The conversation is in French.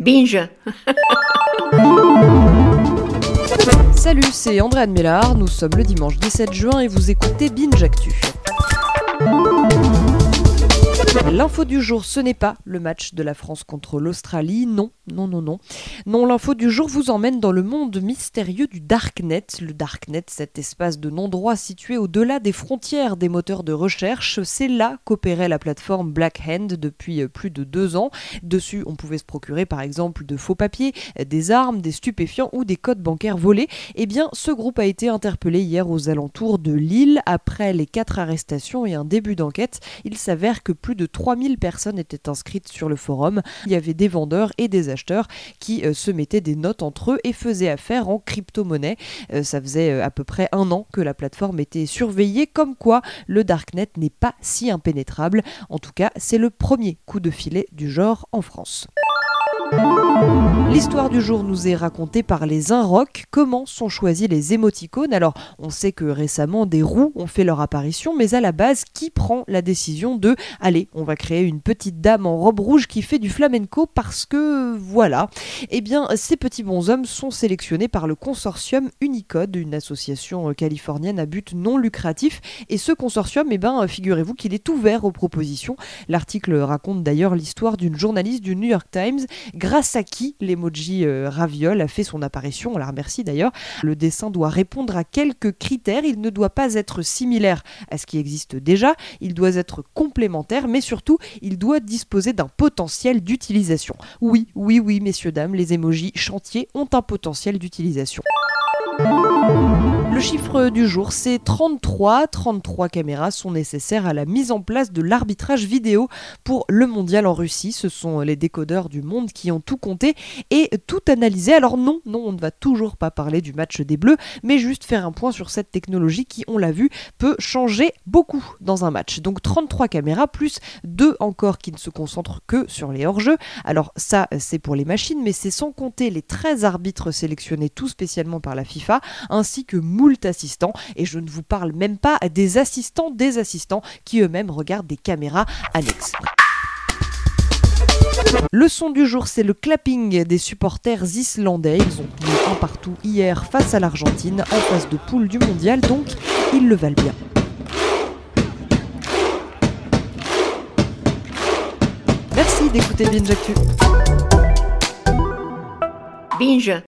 Binge Salut, c'est Andréane Mélard, nous sommes le dimanche 17 juin et vous écoutez Binge Actu. L'info du jour, ce n'est pas le match de la France contre l'Australie, non, non, non, non. Non, l'info du jour vous emmène dans le monde mystérieux du Darknet. Le Darknet, cet espace de non-droit situé au-delà des frontières des moteurs de recherche, c'est là qu'opérait la plateforme Black Hand depuis plus de deux ans. Dessus, on pouvait se procurer par exemple de faux papiers, des armes, des stupéfiants ou des codes bancaires volés. Eh bien, ce groupe a été interpellé hier aux alentours de Lille après les quatre arrestations et un début d'enquête. Il s'avère que plus de 3000 personnes étaient inscrites sur le forum. Il y avait des vendeurs et des acheteurs qui euh, se mettaient des notes entre eux et faisaient affaire en crypto-monnaie. Euh, ça faisait euh, à peu près un an que la plateforme était surveillée, comme quoi le Darknet n'est pas si impénétrable. En tout cas, c'est le premier coup de filet du genre en France. L'histoire du jour nous est racontée par les Inrocks. Comment sont choisis les émoticônes Alors, on sait que récemment des roues ont fait leur apparition, mais à la base, qui prend la décision de allez, on va créer une petite dame en robe rouge qui fait du flamenco parce que voilà. Eh bien, ces petits bonshommes sont sélectionnés par le consortium Unicode, une association californienne à but non lucratif. Et ce consortium, eh ben, figurez-vous qu'il est ouvert aux propositions. L'article raconte d'ailleurs l'histoire d'une journaliste du New York Times grâce à qui l'emoji euh, raviole a fait son apparition. On la remercie d'ailleurs. Le dessin doit répondre à quelques critères. Il ne doit pas être similaire à ce qui existe déjà. Il doit être complémentaire, mais surtout, il doit disposer d'un potentiel d'utilisation. Oui, oui, oui, messieurs, dames, les emojis chantiers ont un potentiel d'utilisation. Le chiffre du jour, c'est 33. 33 caméras sont nécessaires à la mise en place de l'arbitrage vidéo pour le mondial en Russie. Ce sont les décodeurs du monde qui ont tout compté et tout analysé. Alors non, non, on ne va toujours pas parler du match des Bleus, mais juste faire un point sur cette technologie qui, on l'a vu, peut changer beaucoup dans un match. Donc 33 caméras plus deux encore qui ne se concentrent que sur les hors-jeux. Alors ça, c'est pour les machines, mais c'est sans compter les 13 arbitres sélectionnés tout spécialement par la FIFA, ainsi que assistants. Et je ne vous parle même pas des assistants des assistants qui eux-mêmes regardent des caméras annexes. Le son du jour, c'est le clapping des supporters islandais. Ils ont tenu un partout hier face à l'Argentine en phase de poule du mondial, donc ils le valent bien. Merci d'écouter Binge Actu. Binge